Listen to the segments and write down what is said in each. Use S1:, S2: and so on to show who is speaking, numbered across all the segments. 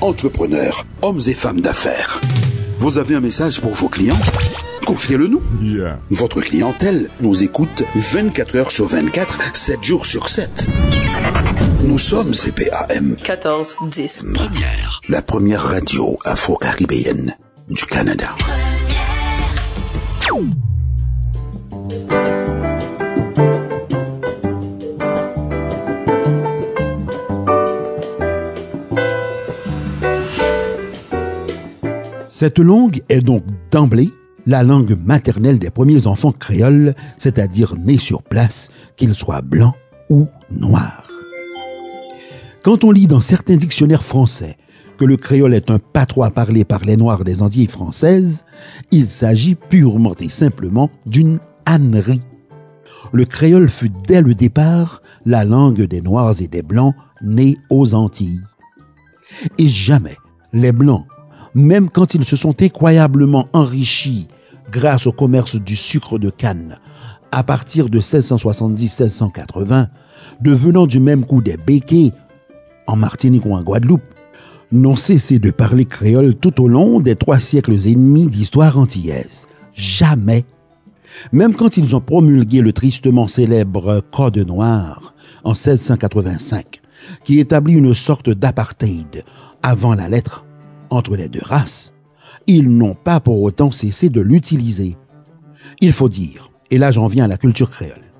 S1: entrepreneurs, hommes et femmes d'affaires. Vous avez un message pour vos clients? Confiez-le nous. Votre clientèle nous écoute 24 heures sur 24, 7 jours sur 7. Nous sommes CPAM.
S2: 14 10.
S1: Première. La première radio afro-caribéenne du Canada.
S3: Cette langue est donc d'emblée la langue maternelle des premiers enfants créoles, c'est-à-dire nés sur place, qu'ils soient blancs ou noirs. Quand on lit dans certains dictionnaires français que le créole est un patois parlé par les Noirs des Antilles françaises, il s'agit purement et simplement d'une ânerie. Le créole fut dès le départ la langue des Noirs et des Blancs nés aux Antilles. Et jamais les Blancs, même quand ils se sont incroyablement enrichis grâce au commerce du sucre de canne, à partir de 1670-1680, devenant du même coup des béquets en Martinique ou en Guadeloupe, n'ont cessé de parler créole tout au long des trois siècles et demi d'histoire antillaise. Jamais. Même quand ils ont promulgué le tristement célèbre Code noir en 1685, qui établit une sorte d'apartheid avant la lettre entre les deux races, ils n'ont pas pour autant cessé de l'utiliser. Il faut dire, et là j'en viens à la culture créole,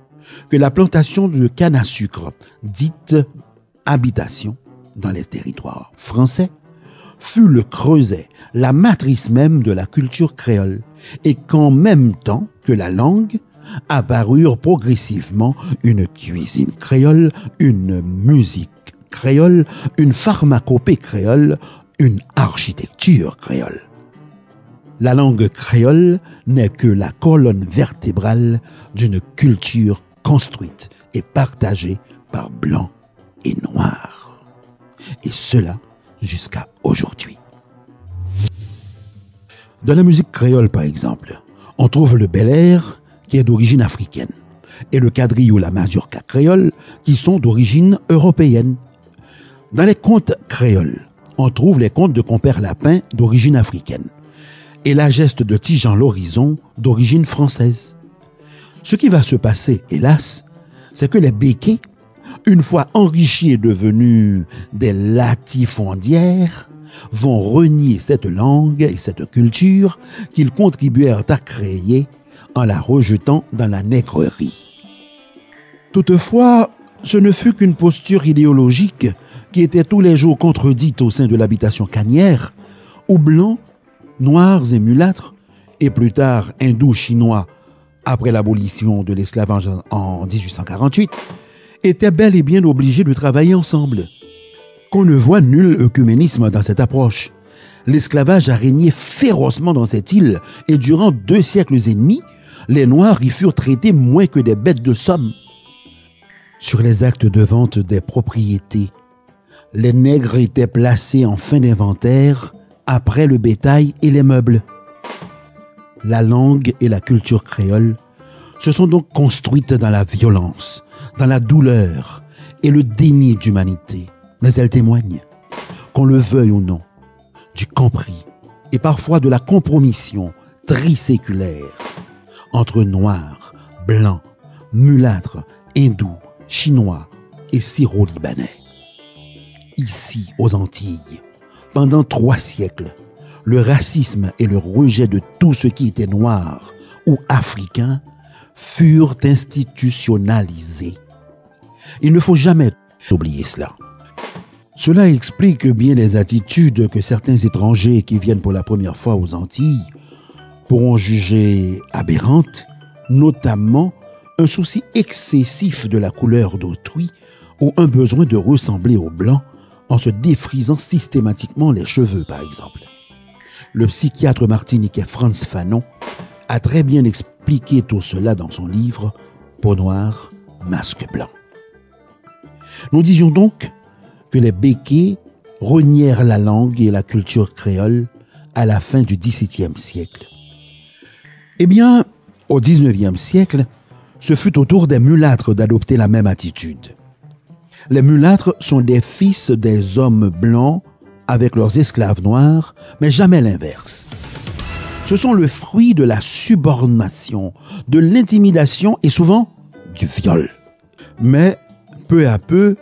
S3: que la plantation de canne à sucre, dite habitation, dans les territoires français, fut le creuset, la matrice même de la culture créole, et qu'en même temps que la langue, apparurent progressivement une cuisine créole, une musique créole, une pharmacopée créole, une architecture créole. La langue créole n'est que la colonne vertébrale d'une culture construite et partagée par blancs et noirs. Et cela jusqu'à aujourd'hui. Dans la musique créole, par exemple, on trouve le bel air qui est d'origine africaine et le quadrille ou la mazurka créole qui sont d'origine européenne. Dans les contes créoles, on trouve les contes de compère Lapin d'origine africaine et la geste de Tijan l'Horizon d'origine française. Ce qui va se passer, hélas, c'est que les béquets, une fois enrichis et devenus des latifondières, vont renier cette langue et cette culture qu'ils contribuèrent à créer en la rejetant dans la nègrerie. Toutefois, ce ne fut qu'une posture idéologique qui était tous les jours contredite au sein de l'habitation canière, où blancs noirs et mulâtres, et plus tard hindous chinois après l'abolition de l'esclavage en 1848, étaient bel et bien obligés de travailler ensemble. Qu'on ne voit nul œcuménisme dans cette approche. L'esclavage a régné férocement dans cette île et durant deux siècles et demi, les Noirs y furent traités moins que des bêtes de somme. Sur les actes de vente des propriétés, les nègres étaient placés en fin d'inventaire après le bétail et les meubles. La langue et la culture créole se sont donc construites dans la violence, dans la douleur et le déni d'humanité. Mais elles témoignent, qu'on le veuille ou non, du compris et parfois de la compromission triséculaire entre noirs, blancs, mulâtres, hindous, chinois et syro-libanais. Ici, aux Antilles, pendant trois siècles, le racisme et le rejet de tout ce qui était noir ou africain furent institutionnalisés. Il ne faut jamais oublier cela. Cela explique bien les attitudes que certains étrangers qui viennent pour la première fois aux Antilles pourront juger aberrantes, notamment un souci excessif de la couleur d'autrui ou un besoin de ressembler aux blancs en se défrisant systématiquement les cheveux, par exemple. Le psychiatre martiniquais Franz Fanon a très bien expliqué tout cela dans son livre Peau noire, masque blanc. Nous disions donc que les béquets renièrent la langue et la culture créole à la fin du XVIIe siècle. Eh bien, au XIXe siècle, ce fut au tour des mulâtres d'adopter la même attitude. Les mulâtres sont des fils des hommes blancs avec leurs esclaves noirs, mais jamais l'inverse. Ce sont le fruit de la subordination, de l'intimidation et souvent du viol. Mais peu à peu,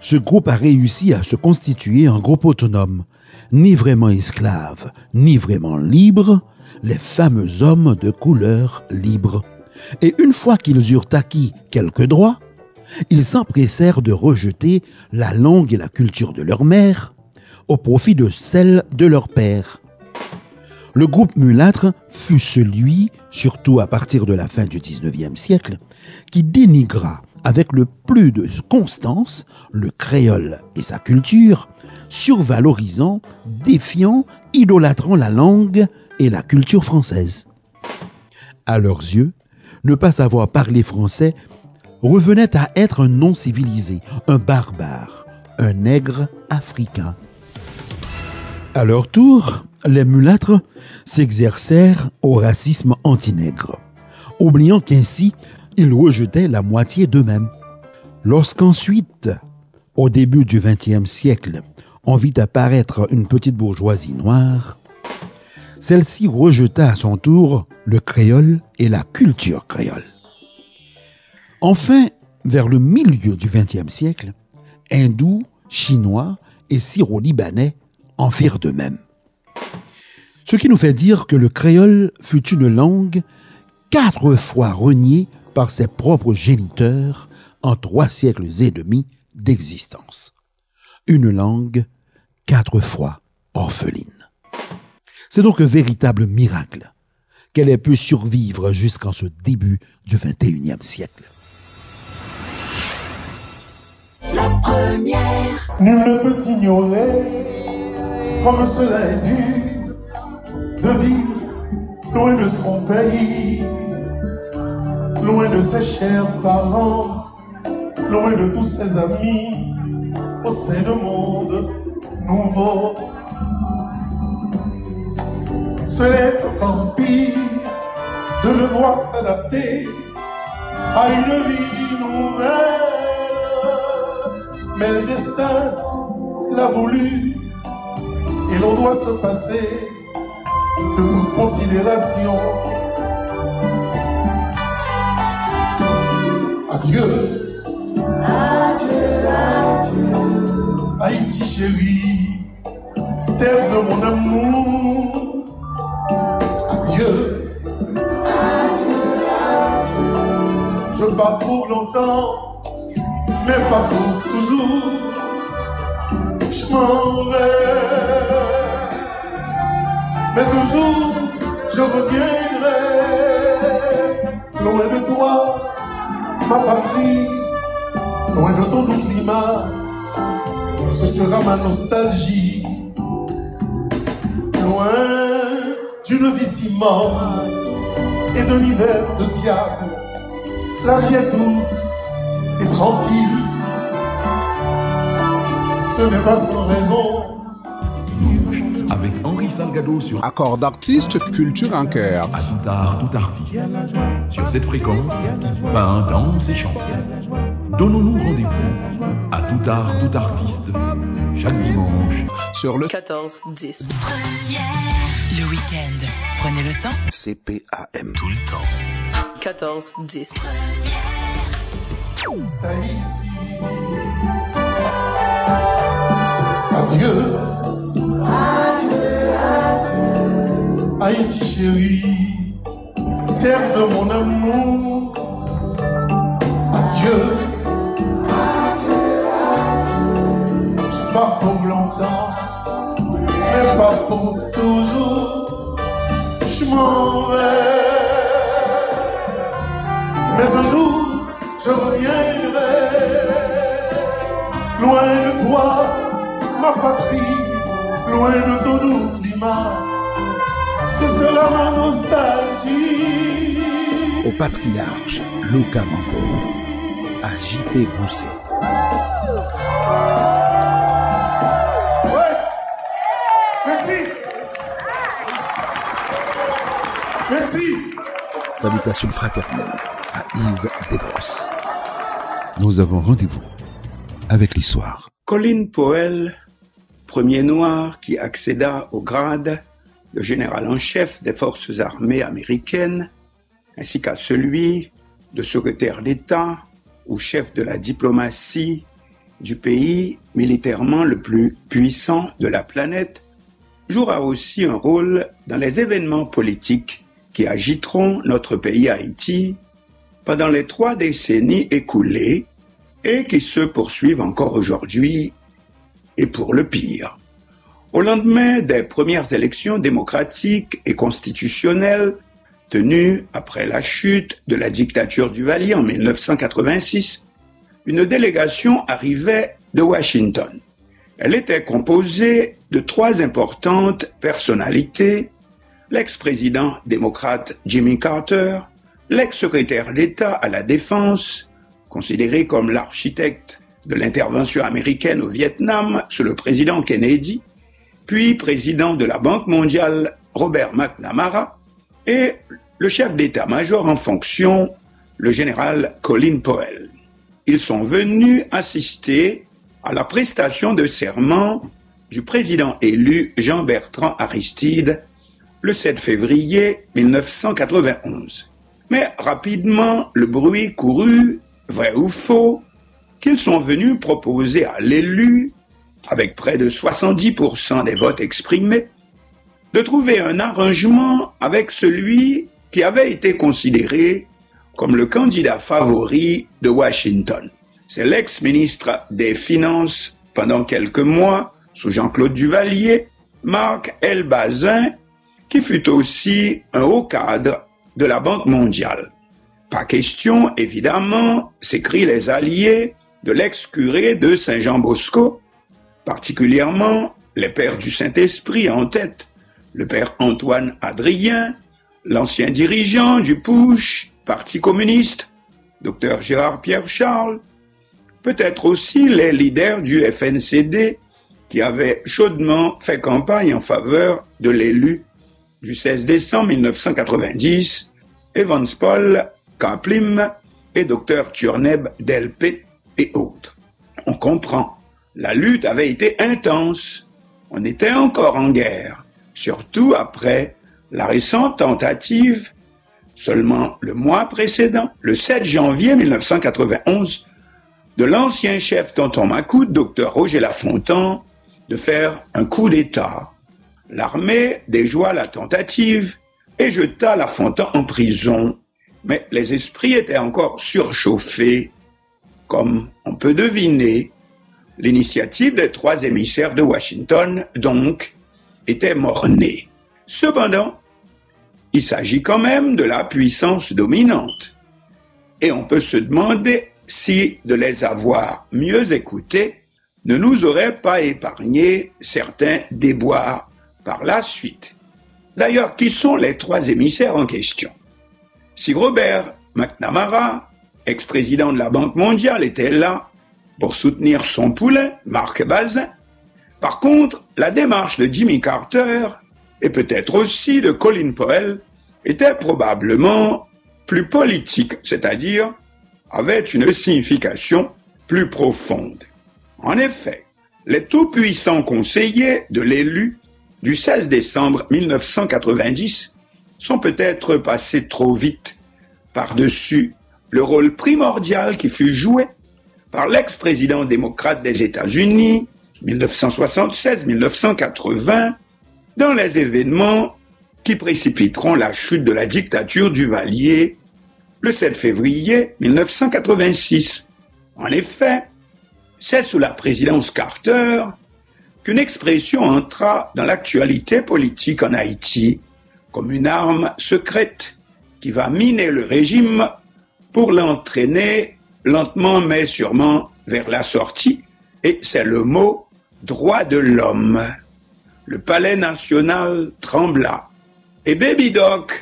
S3: ce groupe a réussi à se constituer en groupe autonome, ni vraiment esclave, ni vraiment libre, les fameux hommes de couleur libre. Et une fois qu'ils eurent acquis quelques droits, ils s'empressèrent de rejeter la langue et la culture de leur mère au profit de celle de leur père. Le groupe mulâtre fut celui, surtout à partir de la fin du XIXe siècle, qui dénigra avec le plus de constance le créole et sa culture, survalorisant, défiant, idolâtrant la langue et la culture française. À leurs yeux, ne pas savoir parler français revenait à être un non civilisé, un barbare, un nègre africain. À leur tour, les mulâtres s'exercèrent au racisme anti-nègre, oubliant qu'ainsi ils rejetaient la moitié d'eux-mêmes. Lorsqu'ensuite, au début du XXe siècle, on vit apparaître une petite bourgeoisie noire, celle-ci rejeta à son tour le créole et la culture créole. Enfin, vers le milieu du XXe siècle, hindous, chinois et syro-libanais en firent de même. Ce qui nous fait dire que le créole fut une langue quatre fois reniée par ses propres géniteurs en trois siècles et demi d'existence. Une langue quatre fois orpheline. C'est donc un véritable miracle qu'elle ait pu survivre jusqu'en ce début du XXIe siècle.
S2: La première.
S4: Nul ne peut ignorer comme cela est dur de vivre loin de son pays, loin de ses chers parents, loin de tous ses amis, au sein d'un monde nouveau. C'est encore pire de le voir s'adapter à une vie nouvelle. Mais le destin l'a voulu et l'on doit se passer de toute considération. Adieu.
S2: Adieu, adieu.
S4: Haïti chérie, terre de mon amour. Adieu. Je bats pour longtemps, mais pas pour loin de toi, ma patrie, loin de ton doux climat. Ce sera ma nostalgie. Loin d'une vie si morte et d'un hiver de diable. La vie est douce et tranquille. Ce n'est pas sans raison.
S5: Avec Henri Salgado sur
S6: Accord d'artistes, culture en cœur.
S5: À tout art, tout artiste. Sur cette fréquence qui peint, danse et chante. Donnons-nous rendez-vous à tout art, tout artiste. Chaque dimanche
S6: Sur le
S7: 14, 10.
S8: Le week-end, prenez le temps.
S1: CPAM.
S5: tout le temps.
S7: 14, 10.
S4: Tahiti. Adieu. Haïti chérie, terre de mon amour. Adieu. Je pars pour longtemps, mais pas pour toujours. Je m'en vais. Mais un jour, je reviendrai loin de toi, ma patrie, loin de ton doux climat. Ma nostalgie.
S1: Au patriarche Luca Mambo. À JP Gousset.
S4: Ouais. Merci. Merci.
S1: Salutations fraternelles à Yves Desbrosses.
S3: Nous avons rendez-vous avec l'histoire.
S9: Colline Powell premier noir qui accéda au grade de général en chef des forces armées américaines, ainsi qu'à celui de secrétaire d'État ou chef de la diplomatie du pays militairement le plus puissant de la planète, jouera aussi un rôle dans les événements politiques qui agiteront notre pays Haïti pendant les trois décennies écoulées et qui se poursuivent encore aujourd'hui et pour le pire. Au lendemain des premières élections démocratiques et constitutionnelles tenues après la chute de la dictature du Valier en 1986, une délégation arrivait de Washington. Elle était composée de trois importantes personnalités, l'ex-président démocrate Jimmy Carter, l'ex-secrétaire d'État à la Défense, considéré comme l'architecte de l'intervention américaine au Vietnam sous le président Kennedy, puis président de la Banque mondiale Robert McNamara, et le chef d'état-major en fonction, le général Colin Powell. Ils sont venus assister à la prestation de serment du président élu Jean-Bertrand Aristide le 7 février 1991. Mais rapidement, le bruit courut, vrai ou faux, qu'ils sont venus proposer à l'élu, avec près de 70% des votes exprimés, de trouver un arrangement avec celui qui avait été considéré comme le candidat favori de Washington. C'est l'ex-ministre des Finances pendant quelques mois, sous Jean-Claude Duvalier, Marc L. Bazin, qui fut aussi un haut cadre de la Banque mondiale. Pas question, évidemment, s'écrient les alliés de l'ex-curé de Saint-Jean-Bosco, particulièrement les pères du Saint-Esprit en tête, le père Antoine Adrien, l'ancien dirigeant du PUSH, Parti communiste, docteur Gérard Pierre Charles, peut-être aussi les leaders du FNCD qui avaient chaudement fait campagne en faveur de l'élu du 16 décembre 1990, Evans Paul, Kaplim et docteur Turneb Delpé et autres. On comprend, la lutte avait été intense, on était encore en guerre, surtout après la récente tentative seulement le mois précédent, le 7 janvier 1991, de l'ancien chef Tonton Macoute, docteur Roger Lafontan, de faire un coup d'État. L'armée déjoua la tentative et jeta Lafontan en prison. Mais les esprits étaient encore surchauffés. Comme on peut deviner, l'initiative des trois émissaires de Washington, donc, était mornée. Cependant, il s'agit quand même de la puissance dominante. Et on peut se demander si de les avoir mieux écoutés ne nous aurait pas épargné certains déboires par la suite. D'ailleurs, qui sont les trois émissaires en question? Si Robert McNamara, ex-président de la Banque mondiale, était là pour soutenir son poulain, Marc Bazin, par contre, la démarche de Jimmy Carter et peut-être aussi de Colin Powell, était probablement plus politique, c'est-à-dire avait une signification plus profonde. En effet, les tout-puissants conseillers de l'élu du 16 décembre 1990 sont peut-être passés trop vite par-dessus le rôle primordial qui fut joué par l'ex-président démocrate des États-Unis 1976-1980 dans les événements qui précipiteront la chute de la dictature du Valier le 7 février 1986. En effet, c'est sous la présidence Carter qu'une expression entra dans l'actualité politique en Haïti comme une arme secrète qui va miner le régime pour l'entraîner lentement mais sûrement vers la sortie, et c'est le mot droit de l'homme. Le palais national trembla. Et Baby Doc,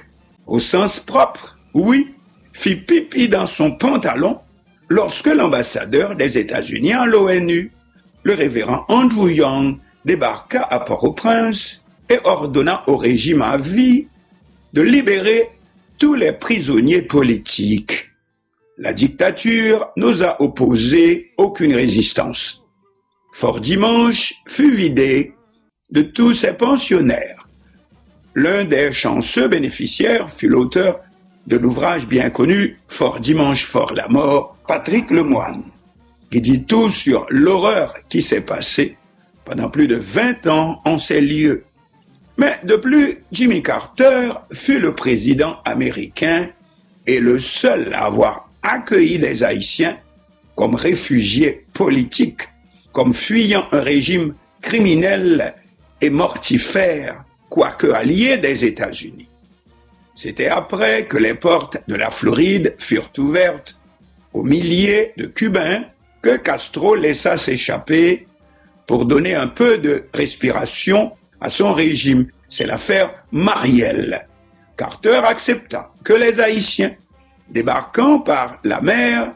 S9: au sens propre, oui, fit pipi dans son pantalon lorsque l'ambassadeur des États-Unis à l'ONU, le révérend Andrew Young, débarqua à Port-au-Prince et ordonna au régime à vie de libérer tous les prisonniers politiques. La dictature n'osa opposer aucune résistance. Fort Dimanche fut vidé de tous ses pensionnaires. L'un des chanceux bénéficiaires fut l'auteur de l'ouvrage bien connu Fort Dimanche, Fort la mort, Patrick Lemoine, qui dit tout sur l'horreur qui s'est passée pendant plus de 20 ans en ces lieux. Mais de plus, Jimmy Carter fut le président américain et le seul à avoir accueilli les Haïtiens comme réfugiés politiques, comme fuyant un régime criminel et mortifère, quoique allié des États-Unis. C'était après que les portes de la Floride furent ouvertes aux milliers de Cubains que Castro laissa s'échapper pour donner un peu de respiration à son régime. C'est l'affaire Marielle. Carter accepta que les Haïtiens, débarquant par la mer,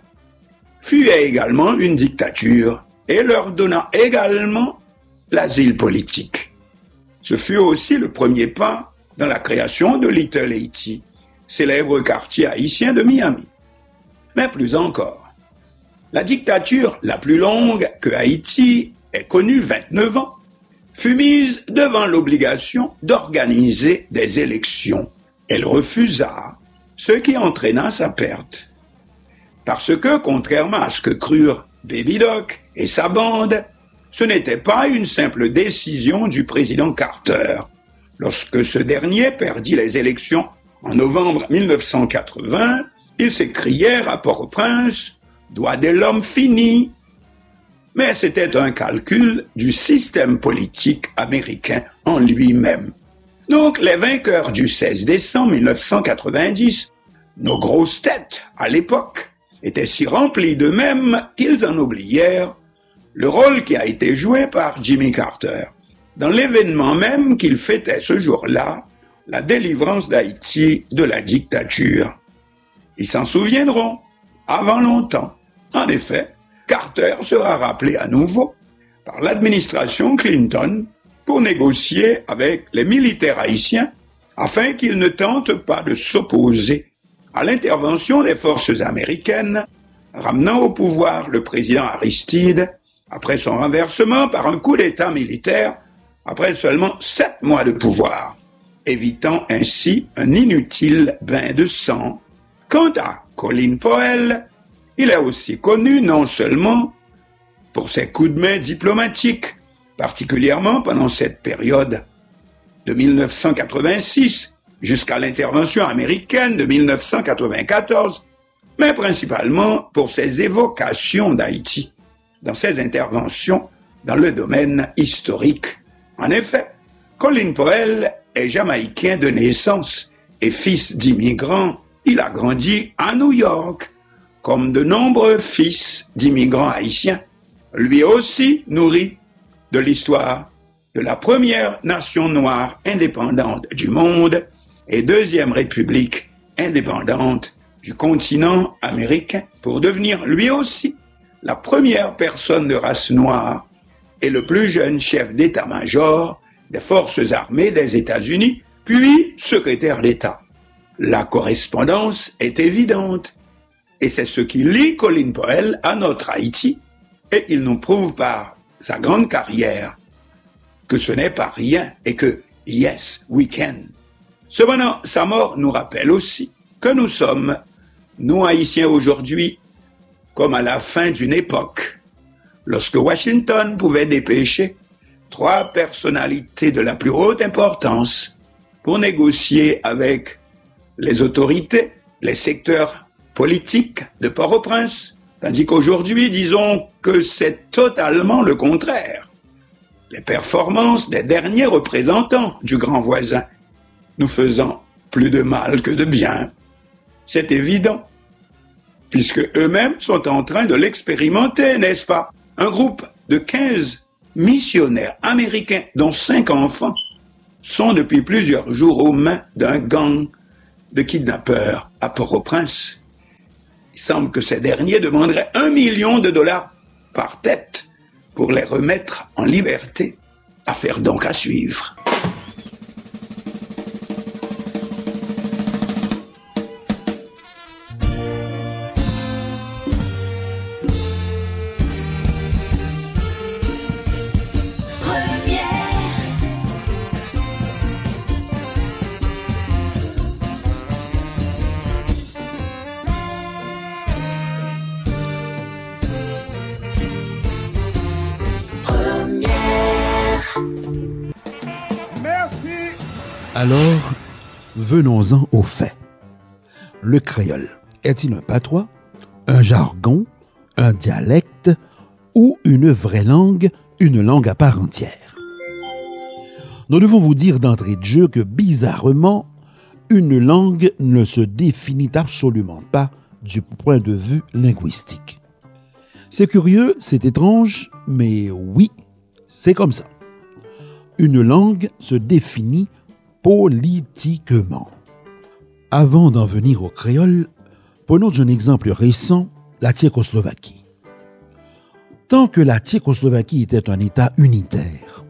S9: fuyaient également une dictature et leur donna également l'asile politique. Ce fut aussi le premier pas dans la création de Little Haiti, célèbre quartier haïtien de Miami. Mais plus encore, la dictature la plus longue que Haïti ait connue, 29 ans, fut mise devant l'obligation d'organiser des élections. Elle refusa, ce qui entraîna sa perte. Parce que, contrairement à ce que crurent Baby Doc et sa bande, ce n'était pas une simple décision du président Carter. Lorsque ce dernier perdit les élections en novembre 1980, ils s'écrièrent à Port-au-Prince Doigt de l'homme fini. Mais c'était un calcul du système politique américain en lui-même. Donc les vainqueurs du 16 décembre 1990, nos grosses têtes à l'époque, étaient si remplis d'eux-mêmes qu'ils en oublièrent le rôle qui a été joué par Jimmy Carter dans l'événement même qu'il fêtait ce jour-là, la délivrance d'Haïti de la dictature. Ils s'en souviendront avant longtemps. En effet, Carter sera rappelé à nouveau par l'administration Clinton pour négocier avec les militaires haïtiens afin qu'ils ne tentent pas de s'opposer à l'intervention des forces américaines, ramenant au pouvoir le président Aristide après son renversement par un coup d'État militaire après seulement sept mois de pouvoir, évitant ainsi un inutile bain de sang. Quant à Colin Powell, il est aussi connu non seulement pour ses coups de main diplomatiques, particulièrement pendant cette période de 1986 jusqu'à l'intervention américaine de 1994, mais principalement pour ses évocations d'Haïti dans ses interventions dans le domaine historique. En effet, Colin Powell est jamaïcain de naissance et fils d'immigrants. Il a grandi à New York, comme de nombreux fils d'immigrants haïtiens, lui aussi nourri de l'histoire de la première nation noire indépendante du monde et deuxième république indépendante du continent américain pour devenir lui aussi la première personne de race noire et le plus jeune chef d'état-major des forces armées des États-Unis, puis secrétaire d'État. La correspondance est évidente, et c'est ce qui lie Colin Powell à notre Haïti, et il nous prouve par sa grande carrière que ce n'est pas rien et que yes, we can. Cependant, sa mort nous rappelle aussi que nous sommes, nous Haïtiens aujourd'hui, comme à la fin d'une époque, lorsque Washington pouvait dépêcher trois personnalités de la plus haute importance pour négocier avec les autorités, les secteurs politiques de Port-au-Prince, tandis qu'aujourd'hui, disons que c'est totalement le contraire. Les performances des derniers représentants du grand voisin nous faisant plus de mal que de bien, c'est évident puisque eux-mêmes sont en train de l'expérimenter, n'est-ce pas? Un groupe de 15 missionnaires américains, dont 5 enfants, sont depuis plusieurs jours aux mains d'un gang de kidnappeurs à Port-au-Prince. Il semble que ces derniers demanderaient un million de dollars par tête pour les remettre en liberté. Affaire donc à suivre.
S3: Alors, venons-en aux faits. Le créole est-il un patois, un jargon, un dialecte ou une vraie langue, une langue à part entière? Nous devons vous dire d'entrée de jeu que bizarrement, une langue ne se définit absolument pas du point de vue linguistique. C'est curieux, c'est étrange, mais oui, c'est comme ça. Une langue se définit politiquement. Avant d'en venir au créole, prenons un exemple récent, la Tchécoslovaquie. Tant que la Tchécoslovaquie était un État unitaire,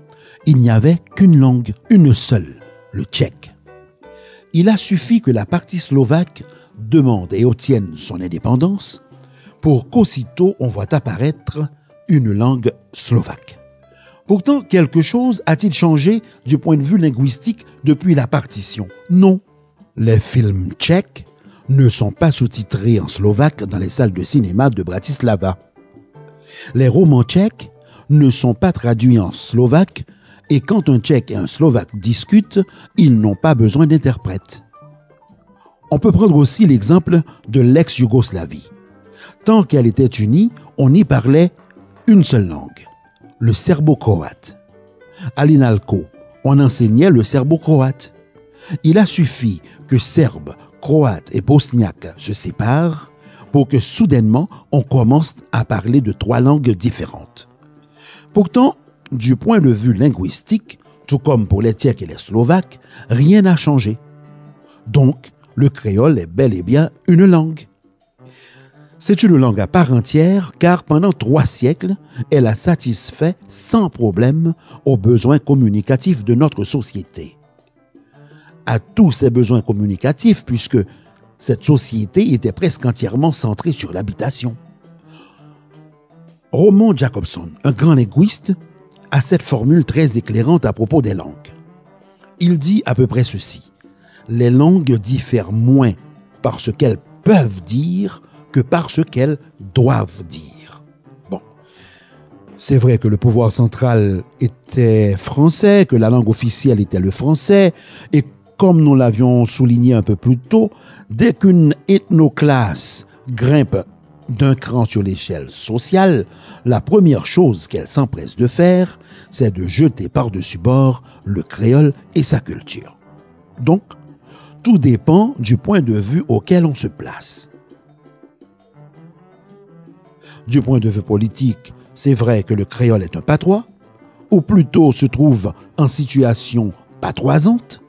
S3: il n'y avait qu'une langue, une seule, le tchèque. Il a suffi que la partie slovaque demande et obtienne son indépendance pour qu'aussitôt on voit apparaître une langue slovaque. Pourtant, quelque chose a-t-il changé du point de vue linguistique depuis la partition? Non. Les films tchèques ne sont pas sous-titrés en slovaque dans les salles de cinéma de Bratislava. Les romans tchèques ne sont pas traduits en slovaque et quand un tchèque et un slovaque discutent, ils n'ont pas besoin d'interprète. On peut prendre aussi l'exemple de l'ex-Yougoslavie. Tant qu'elle était unie, on y parlait une seule langue, le serbo-croate. À l'INALCO, on enseignait le serbo-croate. Il a suffi que Serbes, Croates et Bosniaques se séparent pour que soudainement on commence à parler de trois langues différentes. Pourtant, du point de vue linguistique, tout comme pour les Tchèques et les Slovaques, rien n'a changé. Donc, le créole est bel et bien une langue. C'est une langue à part entière car pendant trois siècles, elle a satisfait sans problème aux besoins communicatifs de notre société. À tous ces besoins communicatifs puisque cette société était presque entièrement centrée sur l'habitation. Roman Jacobson, un grand linguiste, a cette formule très éclairante à propos des langues. Il dit à peu près ceci. Les langues diffèrent moins par ce qu'elles peuvent dire que par ce qu'elles doivent dire. Bon. C'est vrai que le pouvoir central était français, que la langue officielle était le français, et comme nous l'avions souligné un peu plus tôt, dès qu'une ethnoclasse grimpe d'un cran sur l'échelle sociale, la première chose qu'elle s'empresse de faire, c'est de jeter par-dessus bord le créole et sa culture. Donc, tout dépend du point de vue auquel on se place. Du point de vue politique, c'est vrai que le créole est un patois, ou plutôt se trouve en situation patoisante,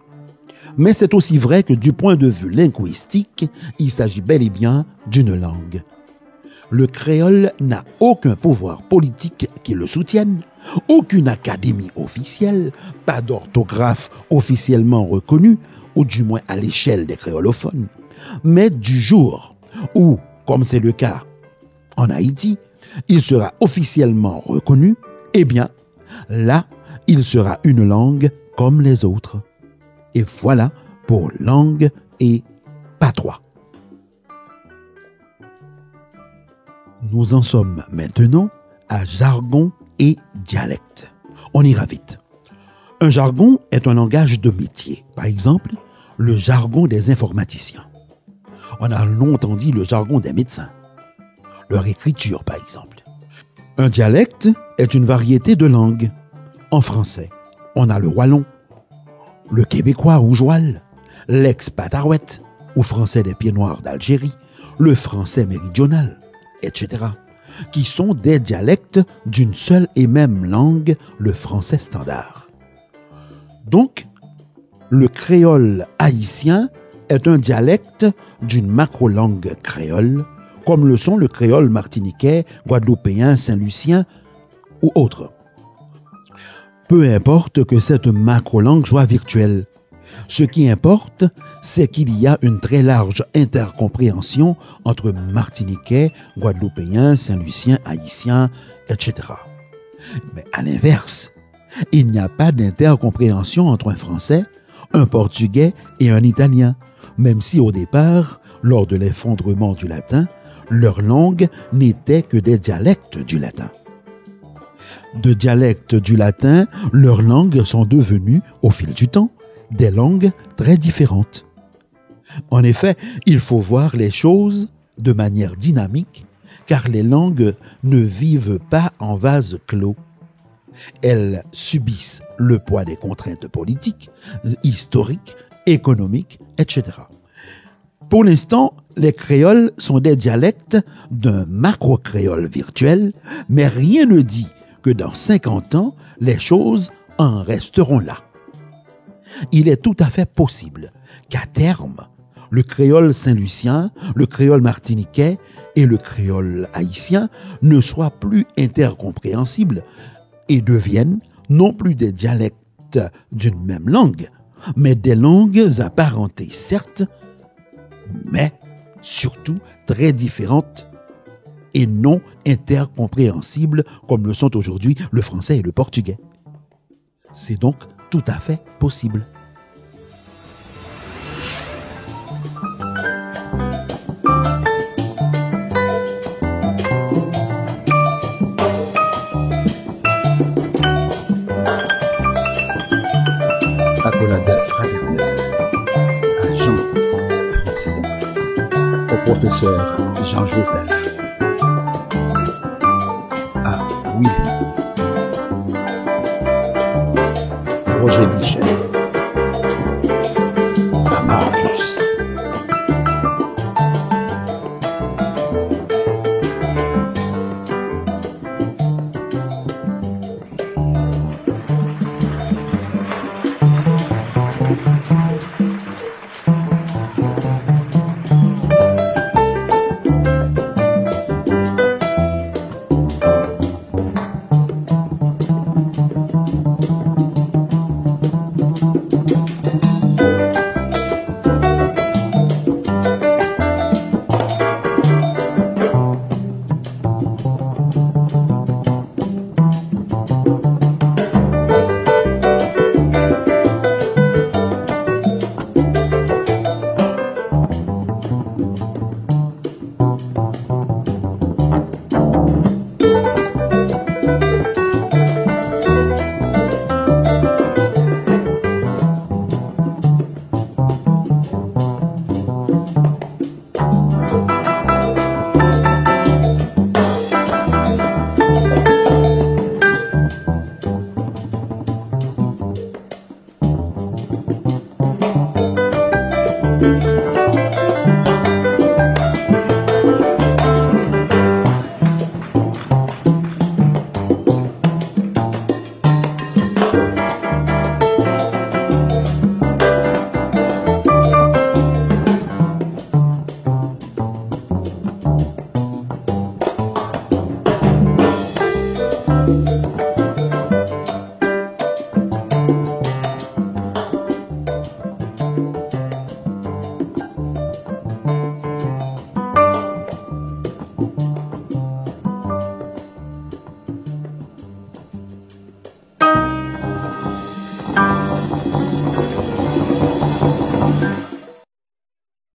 S3: mais c'est aussi vrai que du point de vue linguistique, il s'agit bel et bien d'une langue. Le créole n'a aucun pouvoir politique qui le soutienne, aucune académie officielle, pas d'orthographe officiellement reconnue, ou du moins à l'échelle des créolophones. Mais du jour où, comme c'est le cas en Haïti, il sera officiellement reconnu, eh bien, là, il sera une langue comme les autres. Et voilà pour langue et patois. Nous en sommes maintenant à jargon et dialecte. On ira vite. Un jargon est un langage de métier. Par exemple, le jargon des informaticiens. On a longtemps dit le jargon des médecins. Leur écriture, par exemple. Un dialecte est une variété de langues. En français, on a le wallon, le québécois ou joual, l'ex-patarouette, ou français des pieds noirs d'Algérie, le français méridional, etc., qui sont des dialectes d'une seule et même langue, le français standard. Donc, le créole haïtien est un dialecte d'une macro-langue créole, comme le sont le créole martiniquais, guadeloupéen, saint-lucien ou autres. Peu importe que cette macro-langue soit virtuelle. Ce qui importe, c'est qu'il y a une très large intercompréhension entre martiniquais, guadeloupéen, saint-lucien, haïtien, etc. Mais à l'inverse, il n'y a pas d'intercompréhension entre un français, un portugais et un italien, même si au départ, lors de l'effondrement du latin, leur langue n'était que des dialectes du latin. de dialectes du latin, leurs langues sont devenues, au fil du temps, des langues très différentes. En effet, il faut voir les choses de manière dynamique, car les langues ne vivent pas en vase clos. Elles subissent le poids des contraintes politiques, historiques, économiques, etc. Pour l'instant, les créoles sont des dialectes d'un macro-créole virtuel, mais rien ne dit que dans 50 ans, les choses en resteront là. Il est tout à fait possible qu'à terme, le créole saint-lucien, le créole martiniquais et le créole haïtien ne soient plus intercompréhensibles et deviennent non plus des dialectes d'une même langue, mais des langues apparentées certes, mais surtout très différentes et non intercompréhensibles comme le sont aujourd'hui le français et le portugais. C'est donc tout à fait possible.
S1: Jean-Joseph, à Willy, Roger Michel.